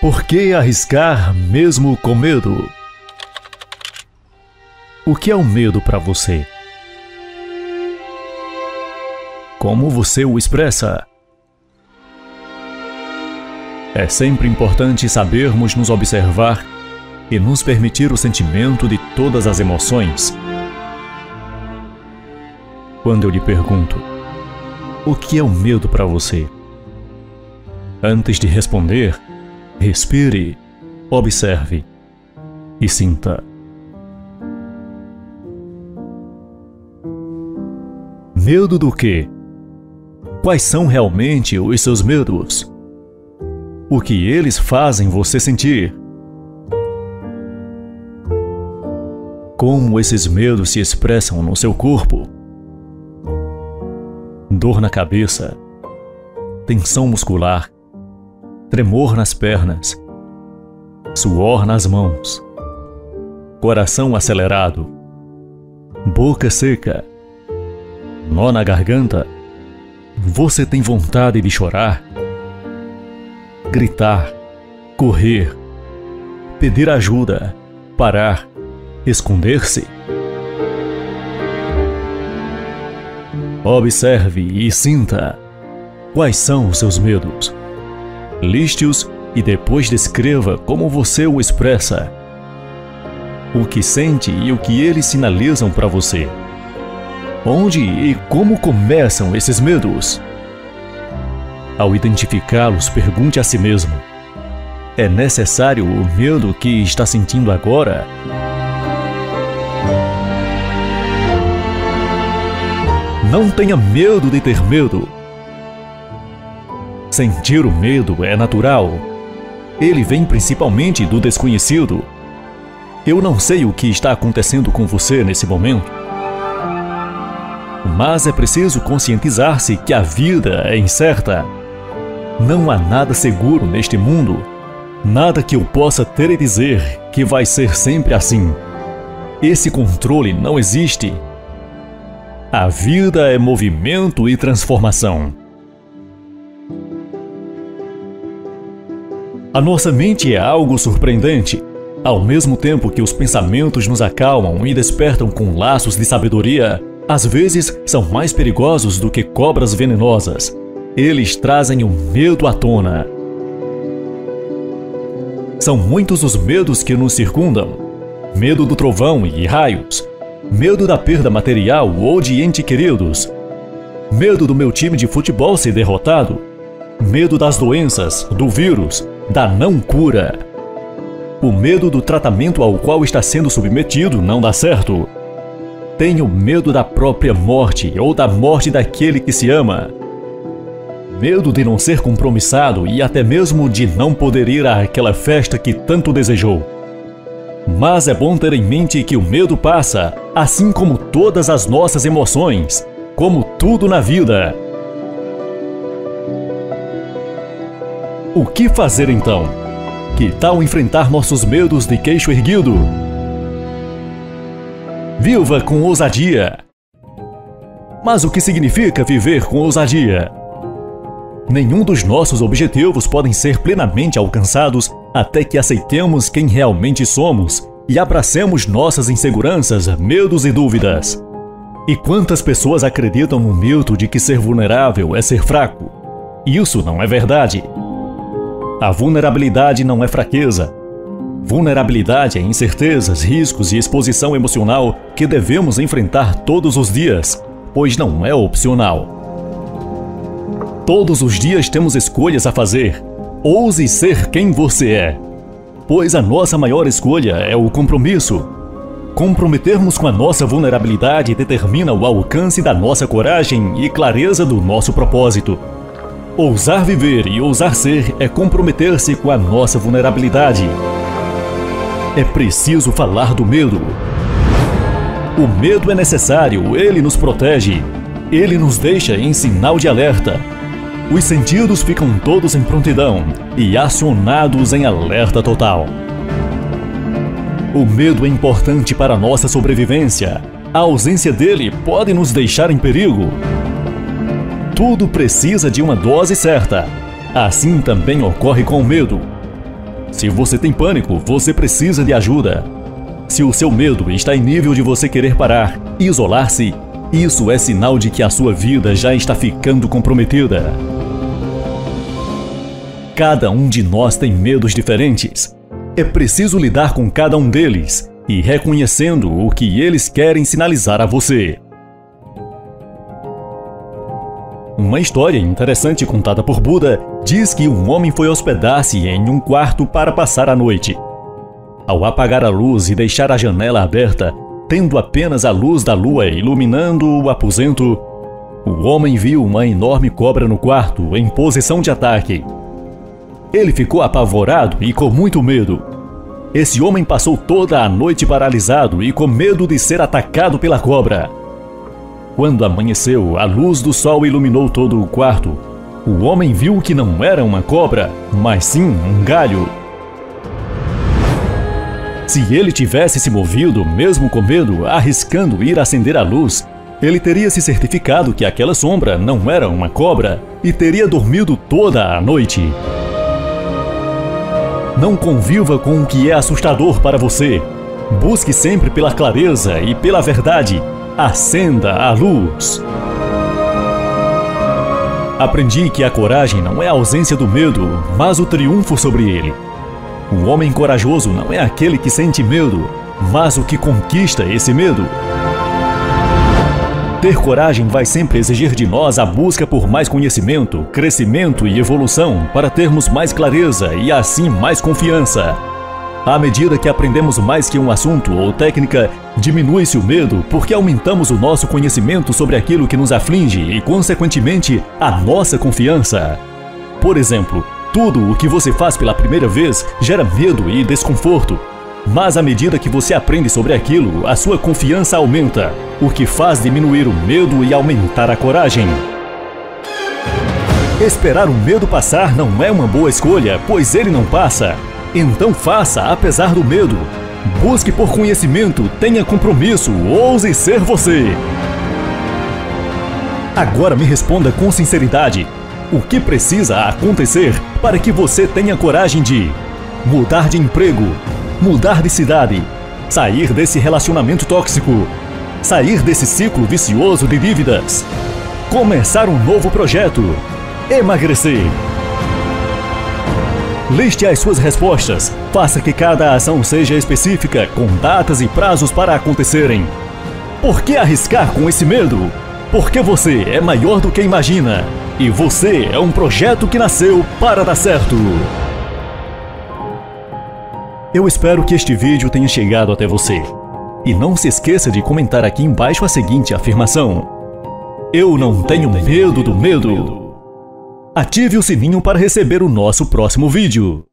Por que arriscar mesmo com medo? O que é o medo para você? Como você o expressa? É sempre importante sabermos nos observar e nos permitir o sentimento de todas as emoções. Quando eu lhe pergunto, o que é o medo para você? Antes de responder, respire, observe e sinta. Medo do quê? Quais são realmente os seus medos? O que eles fazem você sentir? Como esses medos se expressam no seu corpo? Dor na cabeça, tensão muscular, tremor nas pernas, suor nas mãos, coração acelerado, boca seca, nó na garganta. Você tem vontade de chorar, gritar, correr, pedir ajuda, parar, esconder-se. Observe e sinta quais são os seus medos. Liste-os e depois descreva como você o expressa. O que sente e o que eles sinalizam para você. Onde e como começam esses medos? Ao identificá-los, pergunte a si mesmo: é necessário o medo que está sentindo agora? Não tenha medo de ter medo. Sentir o medo é natural. Ele vem principalmente do desconhecido. Eu não sei o que está acontecendo com você nesse momento. Mas é preciso conscientizar-se que a vida é incerta. Não há nada seguro neste mundo. Nada que eu possa ter e dizer que vai ser sempre assim. Esse controle não existe. A vida é movimento e transformação. A nossa mente é algo surpreendente. Ao mesmo tempo que os pensamentos nos acalmam e despertam com laços de sabedoria, às vezes são mais perigosos do que cobras venenosas. Eles trazem o medo à tona. São muitos os medos que nos circundam: medo do trovão e raios, medo da perda material ou de entes queridos, medo do meu time de futebol ser derrotado, medo das doenças, do vírus, da não cura. O medo do tratamento ao qual está sendo submetido não dá certo. Tenho medo da própria morte ou da morte daquele que se ama. Medo de não ser compromissado e até mesmo de não poder ir àquela festa que tanto desejou. Mas é bom ter em mente que o medo passa, assim como todas as nossas emoções, como tudo na vida. O que fazer então? Que tal enfrentar nossos medos de queixo erguido? Viva com ousadia! Mas o que significa viver com ousadia? Nenhum dos nossos objetivos podem ser plenamente alcançados até que aceitemos quem realmente somos e abracemos nossas inseguranças, medos e dúvidas. E quantas pessoas acreditam no mito de que ser vulnerável é ser fraco? Isso não é verdade. A vulnerabilidade não é fraqueza. Vulnerabilidade é incertezas, riscos e exposição emocional que devemos enfrentar todos os dias, pois não é opcional. Todos os dias temos escolhas a fazer. Ouse ser quem você é, pois a nossa maior escolha é o compromisso. Comprometermos com a nossa vulnerabilidade determina o alcance da nossa coragem e clareza do nosso propósito. Ousar viver e ousar ser é comprometer-se com a nossa vulnerabilidade. É preciso falar do medo. O medo é necessário, ele nos protege. Ele nos deixa em sinal de alerta. Os sentidos ficam todos em prontidão e acionados em alerta total. O medo é importante para a nossa sobrevivência. A ausência dele pode nos deixar em perigo. Tudo precisa de uma dose certa. Assim também ocorre com o medo. Se você tem pânico, você precisa de ajuda. Se o seu medo está em nível de você querer parar, isolar-se, isso é sinal de que a sua vida já está ficando comprometida. Cada um de nós tem medos diferentes. É preciso lidar com cada um deles e reconhecendo o que eles querem sinalizar a você. Uma história interessante contada por Buda diz que um homem foi hospedar-se em um quarto para passar a noite. Ao apagar a luz e deixar a janela aberta, tendo apenas a luz da lua iluminando o aposento, o homem viu uma enorme cobra no quarto em posição de ataque. Ele ficou apavorado e com muito medo. Esse homem passou toda a noite paralisado e com medo de ser atacado pela cobra. Quando amanheceu, a luz do sol iluminou todo o quarto. O homem viu que não era uma cobra, mas sim um galho. Se ele tivesse se movido, mesmo com medo, arriscando ir acender a luz, ele teria se certificado que aquela sombra não era uma cobra e teria dormido toda a noite. Não conviva com o que é assustador para você. Busque sempre pela clareza e pela verdade. Acenda a luz. Aprendi que a coragem não é a ausência do medo, mas o triunfo sobre ele. O homem corajoso não é aquele que sente medo, mas o que conquista esse medo. Ter coragem vai sempre exigir de nós a busca por mais conhecimento, crescimento e evolução para termos mais clareza e assim mais confiança. À medida que aprendemos mais que um assunto ou técnica, diminui-se o medo porque aumentamos o nosso conhecimento sobre aquilo que nos aflige e, consequentemente, a nossa confiança. Por exemplo, tudo o que você faz pela primeira vez gera medo e desconforto, mas à medida que você aprende sobre aquilo, a sua confiança aumenta, o que faz diminuir o medo e aumentar a coragem. Esperar o medo passar não é uma boa escolha, pois ele não passa. Então faça, apesar do medo. Busque por conhecimento, tenha compromisso, ouse ser você. Agora me responda com sinceridade: o que precisa acontecer para que você tenha coragem de mudar de emprego, mudar de cidade, sair desse relacionamento tóxico, sair desse ciclo vicioso de dívidas, começar um novo projeto, emagrecer. Liste as suas respostas, faça que cada ação seja específica, com datas e prazos para acontecerem. Por que arriscar com esse medo? Porque você é maior do que imagina e você é um projeto que nasceu para dar certo. Eu espero que este vídeo tenha chegado até você. E não se esqueça de comentar aqui embaixo a seguinte afirmação: Eu não tenho medo do medo. Ative o sininho para receber o nosso próximo vídeo.